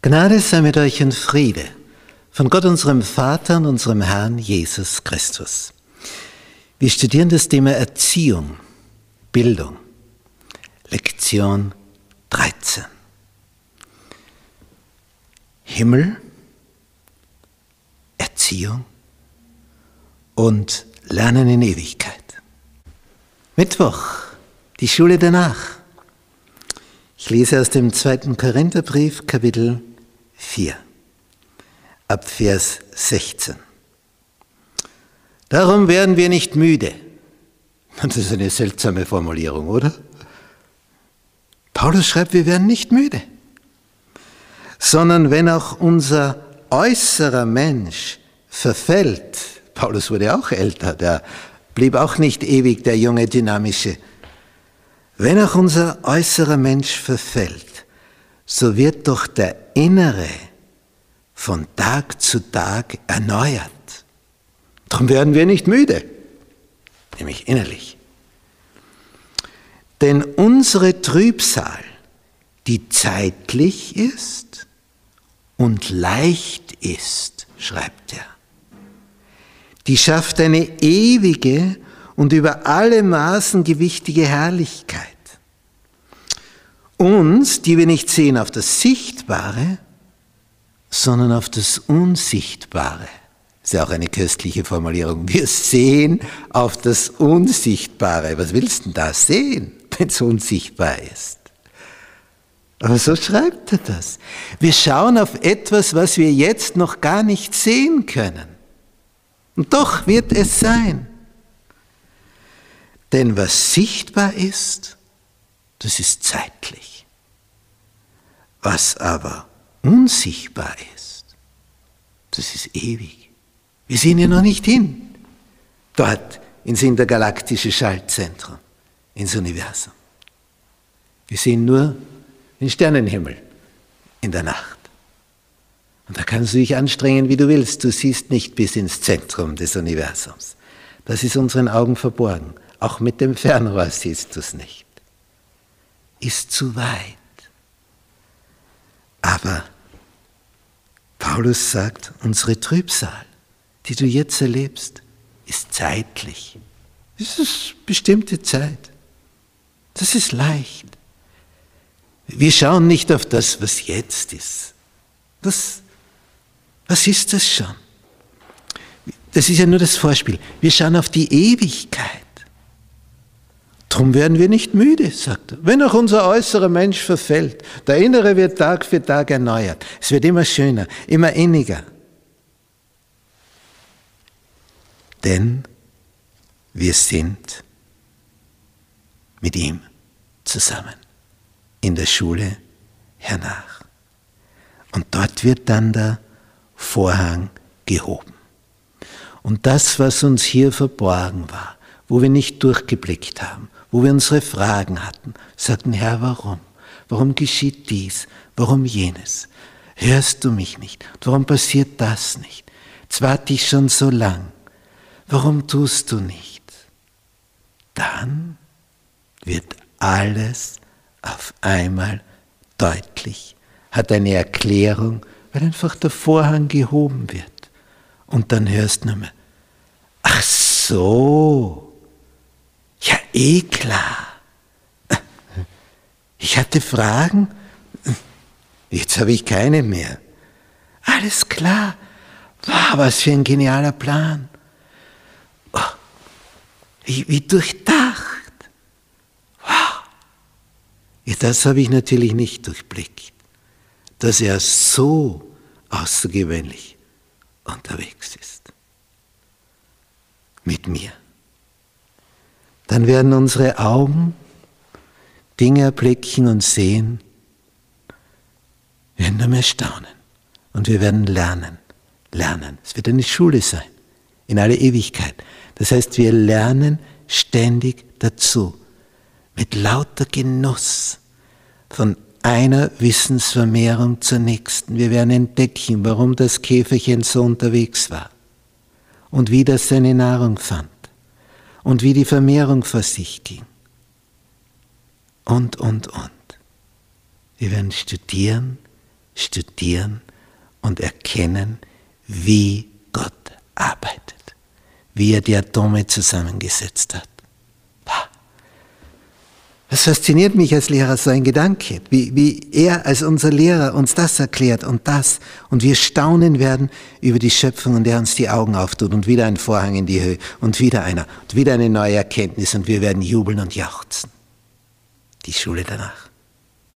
Gnade sei mit euch und Friede von Gott unserem Vater und unserem Herrn Jesus Christus. Wir studieren das Thema Erziehung, Bildung, Lektion 13. Himmel, Erziehung und Lernen in Ewigkeit. Mittwoch, die Schule danach. Ich lese aus dem zweiten Korintherbrief, Kapitel 4, ab Vers 16. Darum werden wir nicht müde. Das ist eine seltsame Formulierung, oder? Paulus schreibt, wir werden nicht müde, sondern wenn auch unser äußerer Mensch verfällt, Paulus wurde auch älter, der blieb auch nicht ewig der junge, dynamische. Wenn auch unser äußerer Mensch verfällt, so wird doch der innere von Tag zu Tag erneuert. Darum werden wir nicht müde, nämlich innerlich. Denn unsere Trübsal, die zeitlich ist und leicht ist, schreibt er, die schafft eine ewige und über alle Maßen gewichtige Herrlichkeit. Uns, die wir nicht sehen auf das Sichtbare, sondern auf das Unsichtbare. Das ist ja auch eine köstliche Formulierung. Wir sehen auf das Unsichtbare. Was willst du denn da sehen, wenn es unsichtbar ist? Aber so schreibt er das. Wir schauen auf etwas, was wir jetzt noch gar nicht sehen können. Und doch wird es sein. Denn was sichtbar ist, das ist zeitlich. Was aber unsichtbar ist, das ist ewig. Wir sehen ja noch nicht hin, dort ins intergalaktische Schaltzentrum, ins Universum. Wir sehen nur den Sternenhimmel in der Nacht. Und da kannst du dich anstrengen, wie du willst. Du siehst nicht bis ins Zentrum des Universums. Das ist unseren Augen verborgen. Auch mit dem Fernrohr siehst du es nicht. Ist zu weit. Aber Paulus sagt, unsere Trübsal, die du jetzt erlebst, ist zeitlich. Das ist bestimmte Zeit. Das ist leicht. Wir schauen nicht auf das, was jetzt ist. Das was ist das schon? Das ist ja nur das Vorspiel. Wir schauen auf die Ewigkeit. Darum werden wir nicht müde, sagt er. Wenn auch unser äußerer Mensch verfällt, der innere wird Tag für Tag erneuert. Es wird immer schöner, immer inniger. Denn wir sind mit ihm zusammen in der Schule hernach. Und dort wird dann der Vorhang gehoben. Und das, was uns hier verborgen war, wo wir nicht durchgeblickt haben, wo wir unsere Fragen hatten, sagten, Herr, warum? Warum geschieht dies? Warum jenes? Hörst du mich nicht? Warum passiert das nicht? Jetzt warte ich schon so lang. Warum tust du nicht? Dann wird alles auf einmal deutlich, hat eine Erklärung weil einfach der Vorhang gehoben wird. Und dann hörst du nur mehr, ach so, ja eh klar. Ich hatte Fragen, jetzt habe ich keine mehr. Alles klar. Wow, was für ein genialer Plan. Oh, wie, wie durchdacht. Wow. Ja, das habe ich natürlich nicht durchblickt dass er so außergewöhnlich unterwegs ist. Mit mir. Dann werden unsere Augen Dinge erblicken und sehen, wir werden mehr staunen und wir werden lernen, lernen. Es wird eine Schule sein, in alle Ewigkeit. Das heißt, wir lernen ständig dazu, mit lauter Genuss von einer Wissensvermehrung zur nächsten. Wir werden entdecken, warum das Käferchen so unterwegs war und wie das seine Nahrung fand und wie die Vermehrung vor sich ging. Und, und, und. Wir werden studieren studieren und erkennen, wie Gott arbeitet, wie er die Atome zusammengesetzt hat. Das fasziniert mich als Lehrer, so ein Gedanke, wie, wie er als unser Lehrer uns das erklärt und das. Und wir staunen werden über die Schöpfung und er uns die Augen auftut und wieder ein Vorhang in die Höhe. Und wieder einer. Und wieder eine neue Erkenntnis. Und wir werden jubeln und jauchzen. Die Schule danach.